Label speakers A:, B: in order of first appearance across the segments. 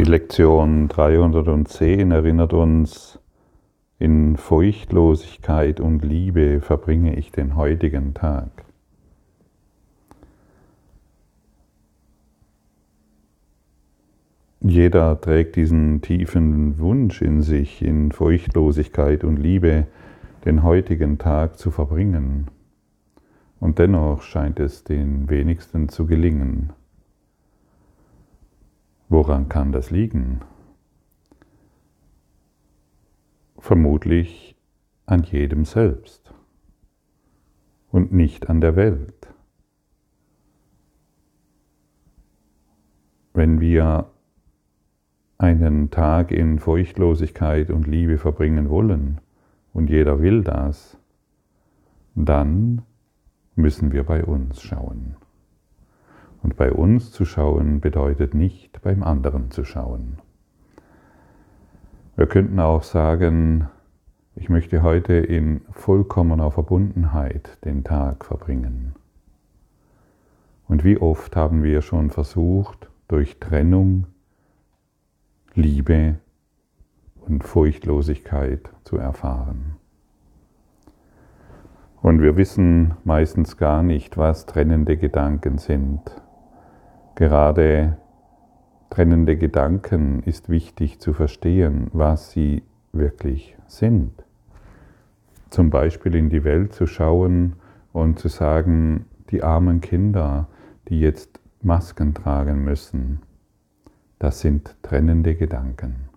A: Die Lektion 310 erinnert uns, in Furchtlosigkeit und Liebe verbringe ich den heutigen Tag. Jeder trägt diesen tiefen Wunsch in sich, in Furchtlosigkeit und Liebe den heutigen Tag zu verbringen. Und dennoch scheint es den wenigsten zu gelingen. Woran kann das liegen? Vermutlich an jedem selbst und nicht an der Welt. Wenn wir einen Tag in Furchtlosigkeit und Liebe verbringen wollen, und jeder will das, dann müssen wir bei uns schauen. Und bei uns zu schauen bedeutet nicht beim anderen zu schauen. Wir könnten auch sagen, ich möchte heute in vollkommener Verbundenheit den Tag verbringen. Und wie oft haben wir schon versucht, durch Trennung, Liebe und Furchtlosigkeit zu erfahren. Und wir wissen meistens gar nicht, was trennende Gedanken sind. Gerade trennende Gedanken ist wichtig zu verstehen, was sie wirklich sind. Zum Beispiel in die Welt zu schauen und zu sagen, die armen Kinder, die jetzt Masken tragen müssen, das sind trennende Gedanken.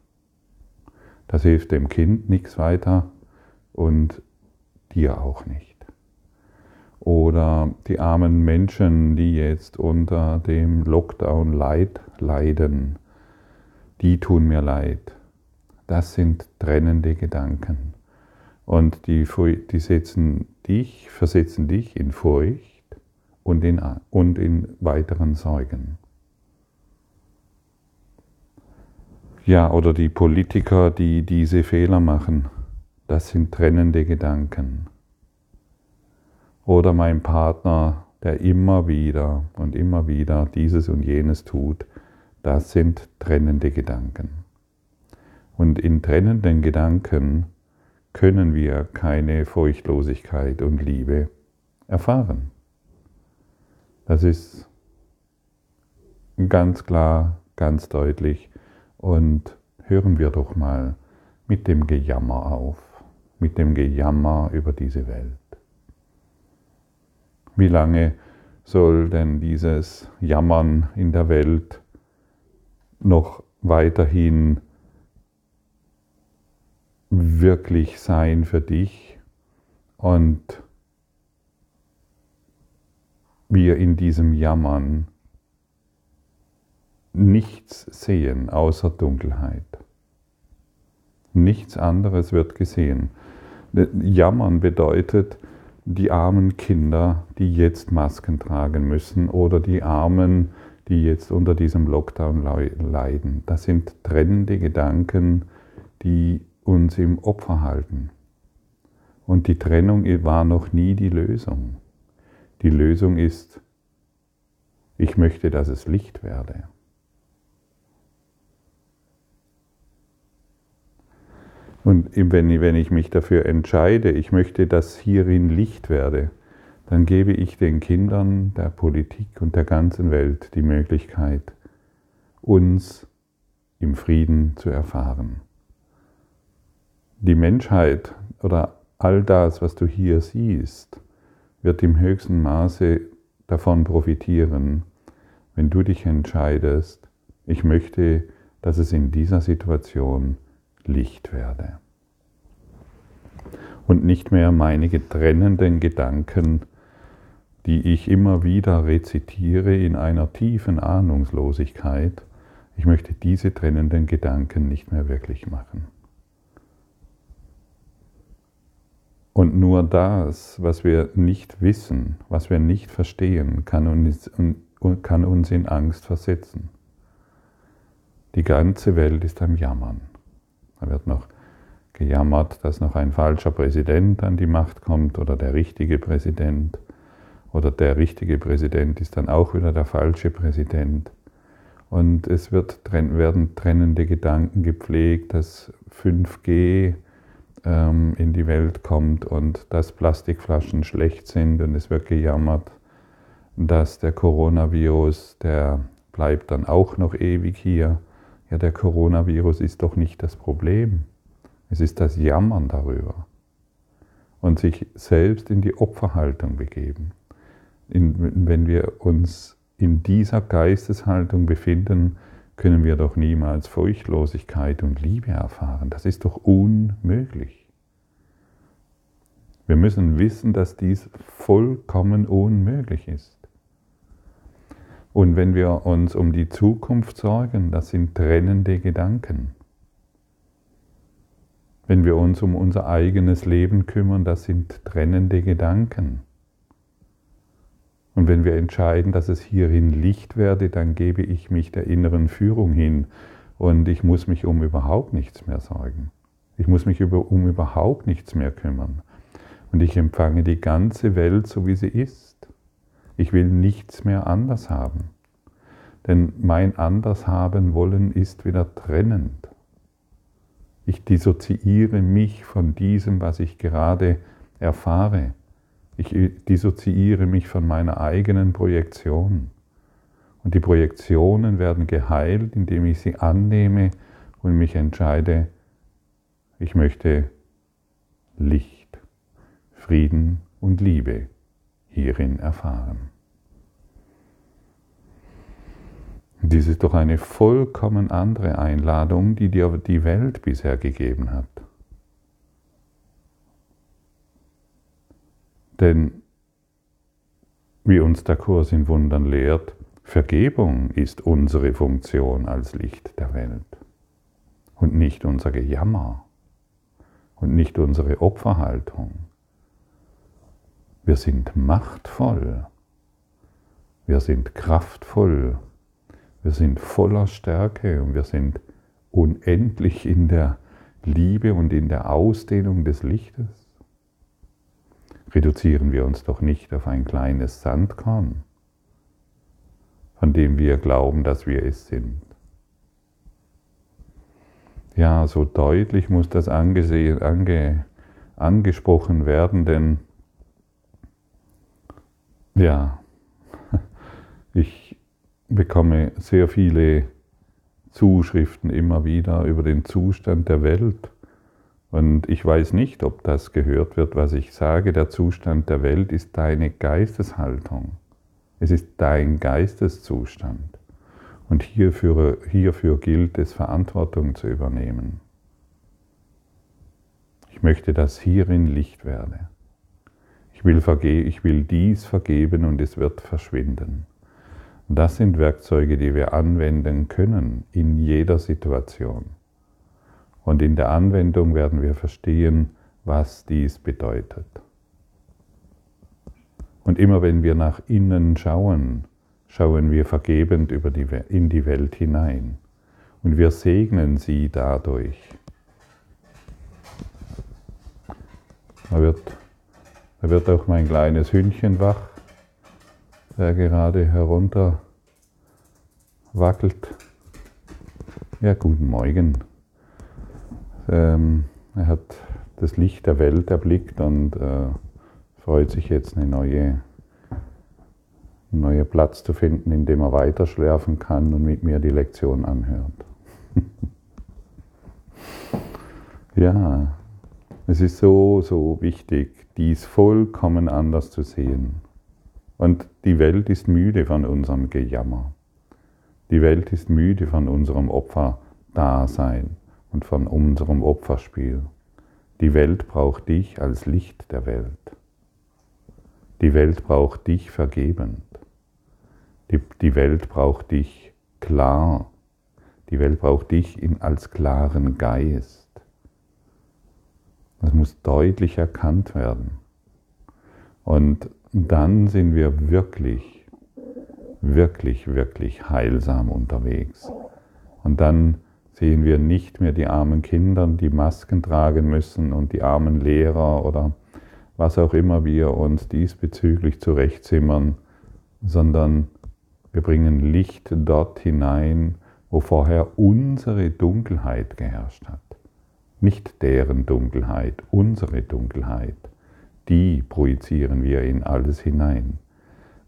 A: Das hilft dem Kind nichts weiter und dir auch nicht oder die armen Menschen, die jetzt unter dem Lockdown Leid leiden, die tun mir leid. Das sind trennende Gedanken. Und die, die setzen dich, versetzen dich in Furcht und in, und in weiteren Sorgen. Ja, oder die Politiker, die diese Fehler machen, das sind trennende Gedanken oder mein Partner, der immer wieder und immer wieder dieses und jenes tut, das sind trennende Gedanken. Und in trennenden Gedanken können wir keine Furchtlosigkeit und Liebe erfahren. Das ist ganz klar, ganz deutlich. Und hören wir doch mal mit dem Gejammer auf, mit dem Gejammer über diese Welt. Wie lange soll denn dieses Jammern in der Welt noch weiterhin wirklich sein für dich und wir in diesem Jammern nichts sehen außer Dunkelheit. Nichts anderes wird gesehen. Jammern bedeutet, die armen Kinder, die jetzt Masken tragen müssen oder die Armen, die jetzt unter diesem Lockdown leiden. Das sind trennende Gedanken, die uns im Opfer halten. Und die Trennung war noch nie die Lösung. Die Lösung ist, ich möchte, dass es Licht werde. Und wenn ich mich dafür entscheide, ich möchte, dass hierin Licht werde, dann gebe ich den Kindern der Politik und der ganzen Welt die Möglichkeit, uns im Frieden zu erfahren. Die Menschheit oder all das, was du hier siehst, wird im höchsten Maße davon profitieren, wenn du dich entscheidest, ich möchte, dass es in dieser Situation Licht werde. Und nicht mehr meine trennenden Gedanken, die ich immer wieder rezitiere in einer tiefen Ahnungslosigkeit, ich möchte diese trennenden Gedanken nicht mehr wirklich machen. Und nur das, was wir nicht wissen, was wir nicht verstehen, kann uns, kann uns in Angst versetzen. Die ganze Welt ist am Jammern. Da wird noch gejammert, dass noch ein falscher Präsident an die Macht kommt oder der richtige Präsident. Oder der richtige Präsident ist dann auch wieder der falsche Präsident. Und es wird, werden trennende Gedanken gepflegt, dass 5G ähm, in die Welt kommt und dass Plastikflaschen schlecht sind und es wird gejammert, dass der Coronavirus, der bleibt dann auch noch ewig hier. Ja, der Coronavirus ist doch nicht das Problem. Es ist das Jammern darüber und sich selbst in die Opferhaltung begeben. In, wenn wir uns in dieser Geisteshaltung befinden, können wir doch niemals Furchtlosigkeit und Liebe erfahren. Das ist doch unmöglich. Wir müssen wissen, dass dies vollkommen unmöglich ist. Und wenn wir uns um die Zukunft sorgen, das sind trennende Gedanken. Wenn wir uns um unser eigenes Leben kümmern, das sind trennende Gedanken. Und wenn wir entscheiden, dass es hierin Licht werde, dann gebe ich mich der inneren Führung hin und ich muss mich um überhaupt nichts mehr sorgen. Ich muss mich um überhaupt nichts mehr kümmern. Und ich empfange die ganze Welt so, wie sie ist. Ich will nichts mehr anders haben. Denn mein Andershaben wollen ist wieder trennend. Ich dissoziiere mich von diesem, was ich gerade erfahre. Ich dissoziiere mich von meiner eigenen Projektion. Und die Projektionen werden geheilt, indem ich sie annehme und mich entscheide, ich möchte Licht, Frieden und Liebe hierin erfahren. Dies ist doch eine vollkommen andere Einladung, die dir die Welt bisher gegeben hat. Denn wie uns der Kurs in Wundern lehrt, Vergebung ist unsere Funktion als Licht der Welt und nicht unser Gejammer und nicht unsere Opferhaltung. Wir sind machtvoll, wir sind kraftvoll, wir sind voller Stärke und wir sind unendlich in der Liebe und in der Ausdehnung des Lichtes. Reduzieren wir uns doch nicht auf ein kleines Sandkorn, von dem wir glauben, dass wir es sind. Ja, so deutlich muss das angesehen, ange, angesprochen werden, denn ja, ich bekomme sehr viele Zuschriften immer wieder über den Zustand der Welt und ich weiß nicht, ob das gehört wird, was ich sage. Der Zustand der Welt ist deine Geisteshaltung. Es ist dein Geisteszustand. Und hierfür, hierfür gilt es, Verantwortung zu übernehmen. Ich möchte, dass hierin Licht werde. Ich will, ich will dies vergeben und es wird verschwinden. das sind Werkzeuge, die wir anwenden können in jeder Situation. Und in der Anwendung werden wir verstehen, was dies bedeutet. Und immer wenn wir nach innen schauen, schauen wir vergebend die, in die Welt hinein. Und wir segnen sie dadurch. Da wird, da wird auch mein kleines Hündchen wach, der gerade herunter wackelt. Ja, guten Morgen. Ähm, er hat das Licht der Welt erblickt und äh, freut sich jetzt, einen neue, neue Platz zu finden, in dem er weiter schlafen kann und mit mir die Lektion anhört. ja, es ist so, so wichtig, dies vollkommen anders zu sehen. Und die Welt ist müde von unserem Gejammer. Die Welt ist müde von unserem Opferdasein und von unserem Opferspiel. Die Welt braucht dich als Licht der Welt. Die Welt braucht dich vergebend. Die, die Welt braucht dich klar. Die Welt braucht dich in, als klaren Geist. Das muss deutlich erkannt werden. Und dann sind wir wirklich, wirklich, wirklich heilsam unterwegs. Und dann sehen wir nicht mehr die armen Kinder, die Masken tragen müssen und die armen Lehrer oder was auch immer wir uns diesbezüglich zurechtzimmern, sondern Wir bringen Licht dort hinein, wo vorher unsere Dunkelheit geherrscht hat. Nicht deren Dunkelheit, unsere Dunkelheit. Die projizieren wir in alles hinein.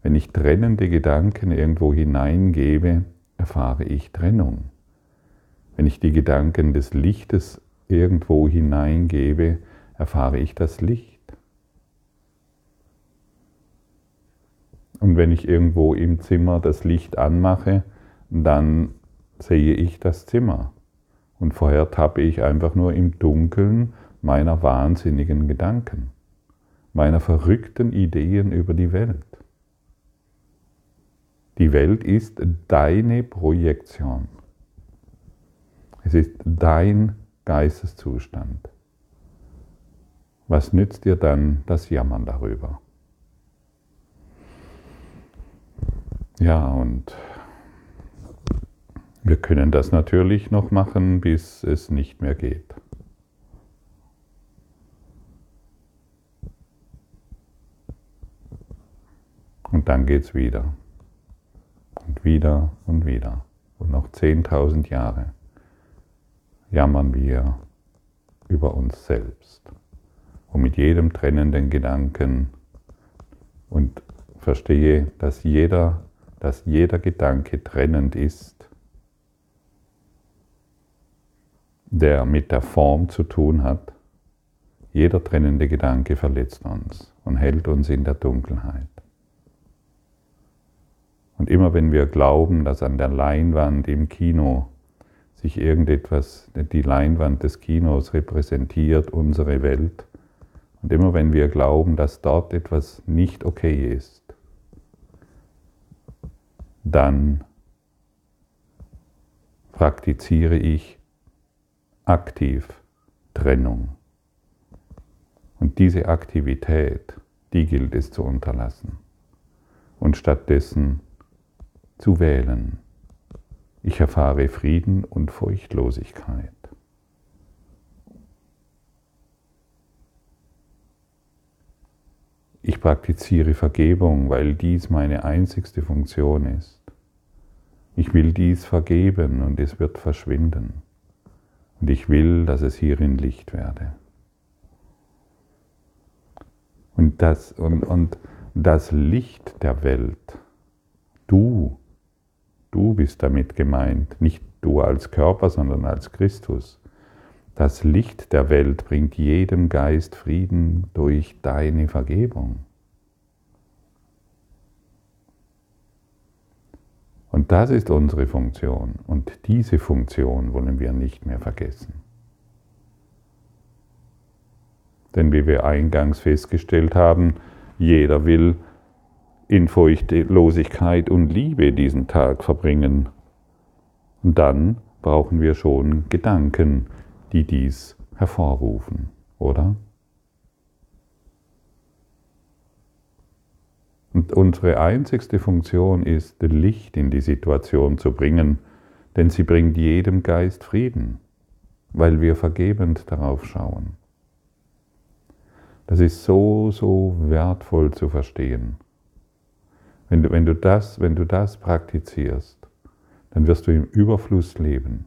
A: Wenn ich trennende Gedanken irgendwo hineingebe, erfahre ich Trennung. Wenn ich die Gedanken des Lichtes irgendwo hineingebe, erfahre ich das Licht. Und wenn ich irgendwo im Zimmer das Licht anmache, dann sehe ich das Zimmer. Und vorher tappe ich einfach nur im Dunkeln meiner wahnsinnigen Gedanken, meiner verrückten Ideen über die Welt. Die Welt ist deine Projektion. Es ist dein Geisteszustand. Was nützt dir dann das Jammern darüber? Ja, und wir können das natürlich noch machen, bis es nicht mehr geht. Und dann geht es wieder. Und wieder und wieder. Und noch 10.000 Jahre jammern wir über uns selbst. Und mit jedem trennenden Gedanken und verstehe, dass jeder dass jeder Gedanke trennend ist, der mit der Form zu tun hat. Jeder trennende Gedanke verletzt uns und hält uns in der Dunkelheit. Und immer wenn wir glauben, dass an der Leinwand im Kino sich irgendetwas, die Leinwand des Kinos repräsentiert unsere Welt, und immer wenn wir glauben, dass dort etwas nicht okay ist, dann praktiziere ich aktiv Trennung. Und diese Aktivität, die gilt es zu unterlassen und stattdessen zu wählen. Ich erfahre Frieden und Furchtlosigkeit. Ich praktiziere Vergebung, weil dies meine einzigste Funktion ist. Ich will dies vergeben und es wird verschwinden. Und ich will, dass es hierin Licht werde. Und das, und, und das Licht der Welt, du, du bist damit gemeint, nicht du als Körper, sondern als Christus. Das Licht der Welt bringt jedem Geist Frieden durch deine Vergebung. Und das ist unsere Funktion. Und diese Funktion wollen wir nicht mehr vergessen. Denn wie wir eingangs festgestellt haben, jeder will in Furchtlosigkeit und Liebe diesen Tag verbringen. Und dann brauchen wir schon Gedanken, die dies hervorrufen, oder? Und unsere einzigste Funktion ist, Licht in die Situation zu bringen, denn sie bringt jedem Geist Frieden, weil wir vergebend darauf schauen. Das ist so, so wertvoll zu verstehen. Wenn du, wenn du, das, wenn du das praktizierst, dann wirst du im Überfluss leben.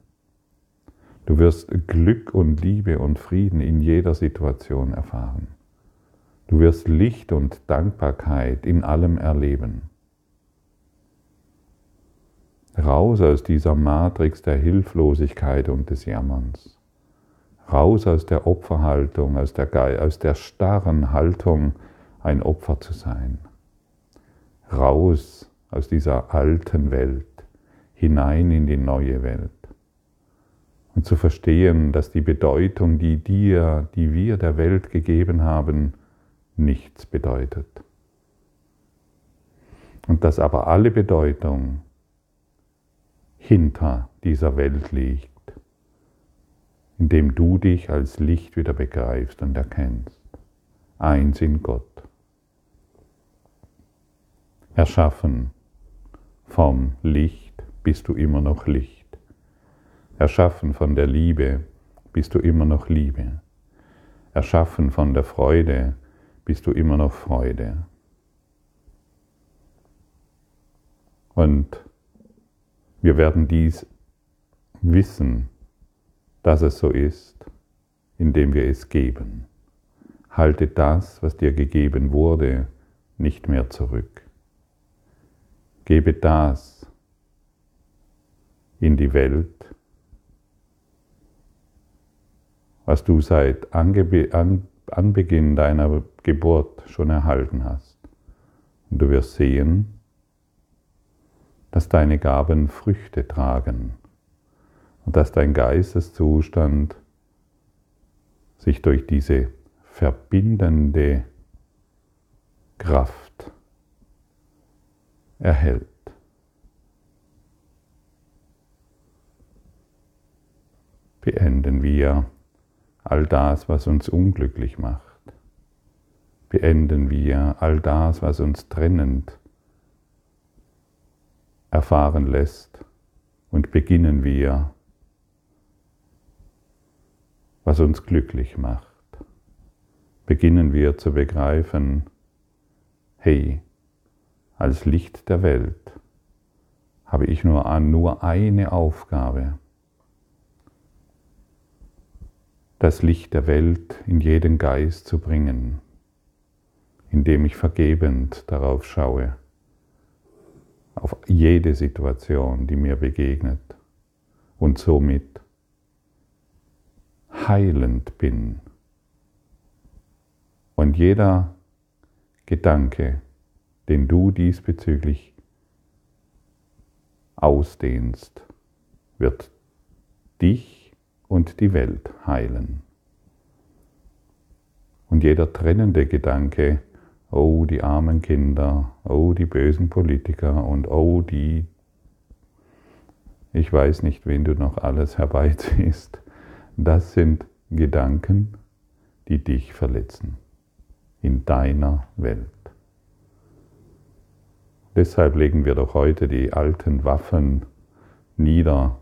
A: Du wirst Glück und Liebe und Frieden in jeder Situation erfahren. Du wirst Licht und Dankbarkeit in allem erleben. Raus aus dieser Matrix der Hilflosigkeit und des Jammerns. Raus aus der Opferhaltung, aus der, aus der starren Haltung, ein Opfer zu sein. Raus aus dieser alten Welt, hinein in die neue Welt und zu verstehen, dass die Bedeutung, die dir, die wir der Welt gegeben haben, nichts bedeutet. Und dass aber alle Bedeutung hinter dieser Welt liegt, indem du dich als Licht wieder begreifst und erkennst. Eins in Gott. Erschaffen vom Licht bist du immer noch Licht. Erschaffen von der Liebe bist du immer noch Liebe. Erschaffen von der Freude bist du immer noch Freude. Und wir werden dies wissen, dass es so ist, indem wir es geben. Halte das, was dir gegeben wurde, nicht mehr zurück. Gebe das in die Welt, was du seit Anbeginn deiner Geburt schon erhalten hast. Und du wirst sehen, dass deine Gaben Früchte tragen und dass dein Geisteszustand sich durch diese verbindende Kraft erhält. Beenden wir all das, was uns unglücklich macht. Beenden wir all das, was uns trennend erfahren lässt und beginnen wir, was uns glücklich macht. Beginnen wir zu begreifen, hey, als Licht der Welt habe ich nur, nur eine Aufgabe, das Licht der Welt in jeden Geist zu bringen, indem ich vergebend darauf schaue, auf jede Situation, die mir begegnet und somit heilend bin. Und jeder Gedanke, den du diesbezüglich ausdehnst, wird dich und die Welt heilen. Und jeder trennende Gedanke, oh die armen Kinder, oh die bösen Politiker und oh die, ich weiß nicht, wen du noch alles herbeiziehst, das sind Gedanken, die dich verletzen in deiner Welt. Deshalb legen wir doch heute die alten Waffen nieder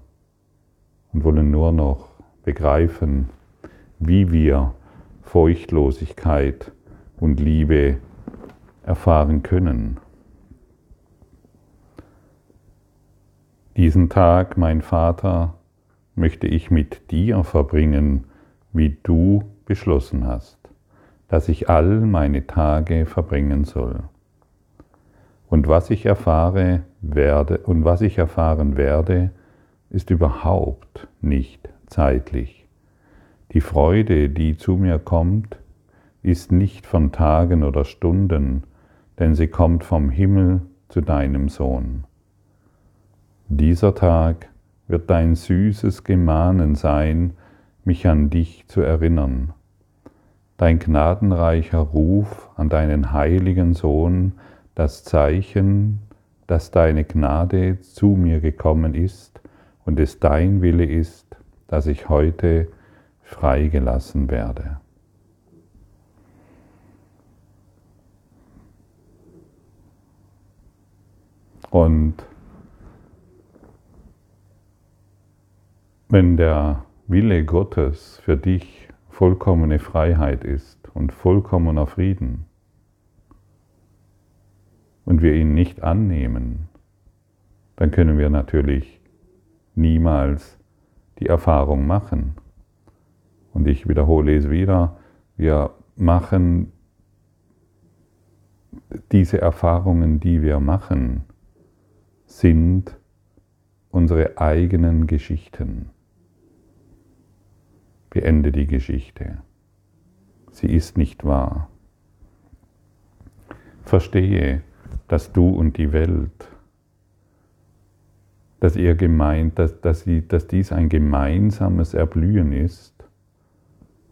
A: und wollen nur noch begreifen, wie wir Furchtlosigkeit und Liebe erfahren können. Diesen Tag, mein Vater, möchte ich mit dir verbringen, wie du beschlossen hast, dass ich all meine Tage verbringen soll. Und was ich erfahre werde und was ich erfahren werde, ist überhaupt nicht zeitlich. Die Freude, die zu mir kommt, ist nicht von Tagen oder Stunden, denn sie kommt vom Himmel zu deinem Sohn. Dieser Tag wird dein süßes Gemahnen sein, mich an dich zu erinnern. Dein gnadenreicher Ruf an deinen heiligen Sohn, das Zeichen, dass deine Gnade zu mir gekommen ist und es dein Wille ist, dass ich heute freigelassen werde. Und wenn der Wille Gottes für dich vollkommene Freiheit ist und vollkommener Frieden und wir ihn nicht annehmen, dann können wir natürlich niemals die Erfahrung machen. Und ich wiederhole es wieder, wir machen diese Erfahrungen, die wir machen, sind unsere eigenen Geschichten. Beende die Geschichte. Sie ist nicht wahr. Verstehe, dass du und die Welt, dass ihr gemeint, dass, dass, sie, dass dies ein gemeinsames Erblühen ist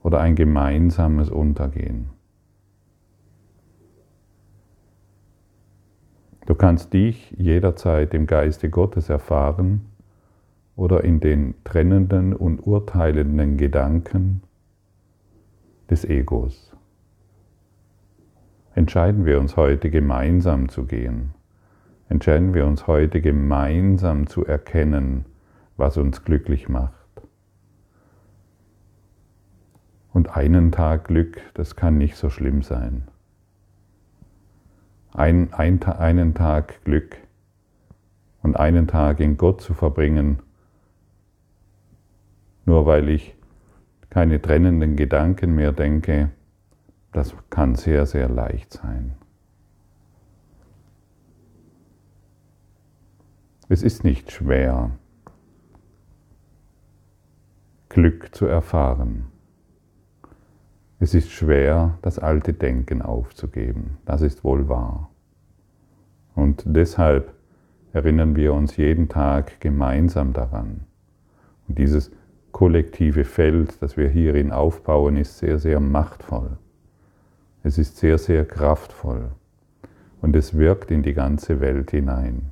A: oder ein gemeinsames Untergehen. Du kannst dich jederzeit im Geiste Gottes erfahren oder in den trennenden und urteilenden Gedanken des Egos. Entscheiden wir uns heute gemeinsam zu gehen. Entscheiden wir uns heute gemeinsam zu erkennen, was uns glücklich macht. Und einen Tag Glück, das kann nicht so schlimm sein ein, ein, einen Tag Glück und einen Tag in Gott zu verbringen, nur weil ich keine trennenden Gedanken mehr denke, das kann sehr, sehr leicht sein. Es ist nicht schwer, Glück zu erfahren. Es ist schwer, das alte Denken aufzugeben. Das ist wohl wahr. Und deshalb erinnern wir uns jeden Tag gemeinsam daran. Und dieses kollektive Feld, das wir hierin aufbauen, ist sehr, sehr machtvoll. Es ist sehr, sehr kraftvoll und es wirkt in die ganze Welt hinein.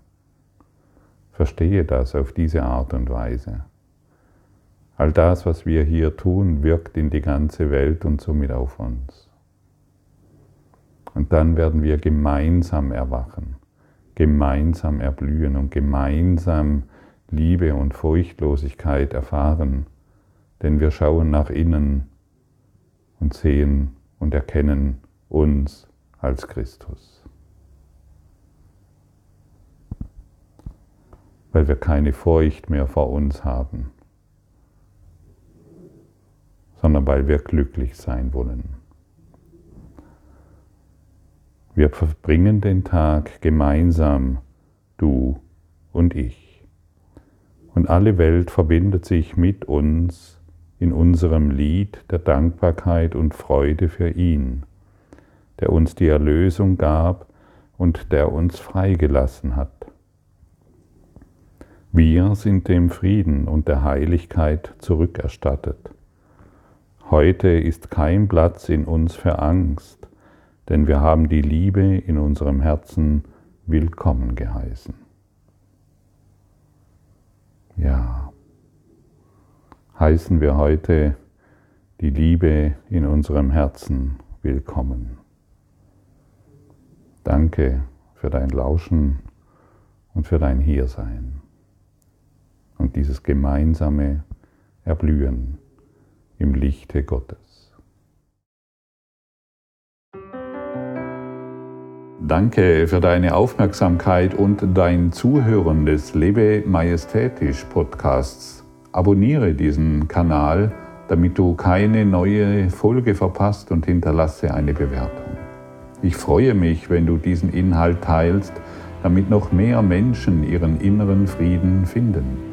A: Verstehe das auf diese Art und Weise. All das, was wir hier tun, wirkt in die ganze Welt und somit auf uns. Und dann werden wir gemeinsam erwachen, gemeinsam erblühen und gemeinsam Liebe und Furchtlosigkeit erfahren, denn wir schauen nach innen und sehen und erkennen uns als Christus. Weil wir keine Furcht mehr vor uns haben, sondern weil wir glücklich sein wollen. Wir verbringen den Tag gemeinsam, du und ich. Und alle Welt verbindet sich mit uns in unserem Lied der Dankbarkeit und Freude für ihn der uns die Erlösung gab und der uns freigelassen hat. Wir sind dem Frieden und der Heiligkeit zurückerstattet. Heute ist kein Platz in uns für Angst, denn wir haben die Liebe in unserem Herzen willkommen geheißen. Ja, heißen wir heute die Liebe in unserem Herzen willkommen. Danke für dein Lauschen und für dein Hiersein und dieses gemeinsame Erblühen im Lichte Gottes. Danke für deine Aufmerksamkeit und dein Zuhören des Lebe Majestätisch Podcasts. Abonniere diesen Kanal, damit du keine neue Folge verpasst und hinterlasse eine Bewertung. Ich freue mich, wenn du diesen Inhalt teilst, damit noch mehr Menschen ihren inneren Frieden finden.